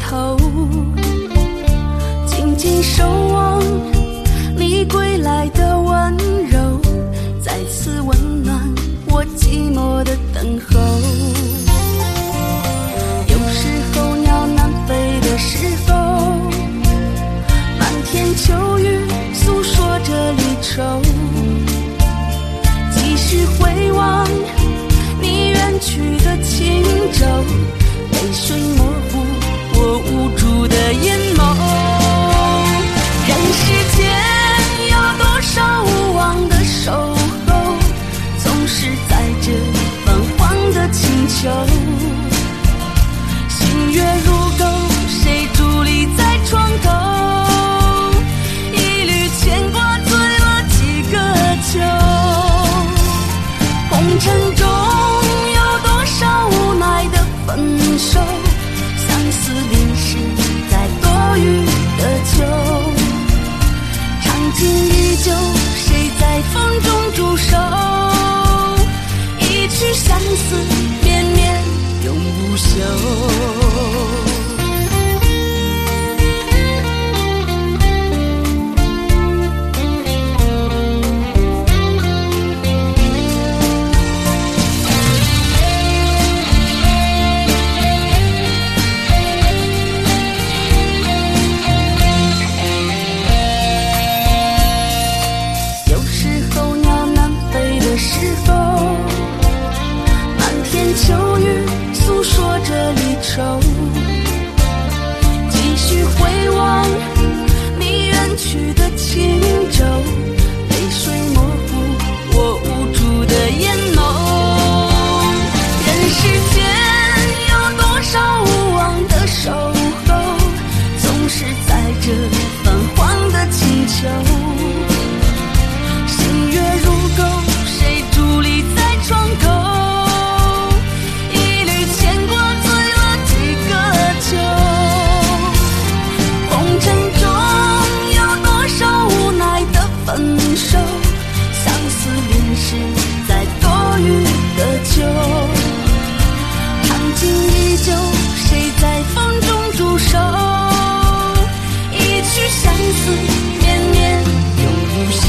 头，静静守望你归来的温柔，再次温暖我寂寞的等候。有时候，鸟南飞的时候，漫天秋雨诉说着离愁。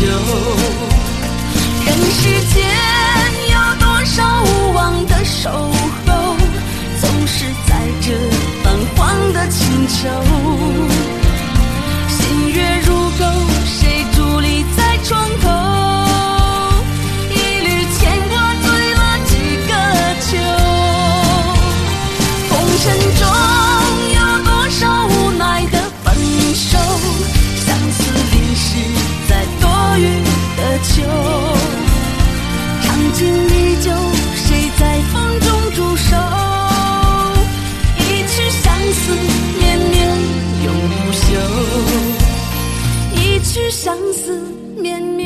有人世间有多少无望的守候，总是在这泛黄的清秋。思绵绵。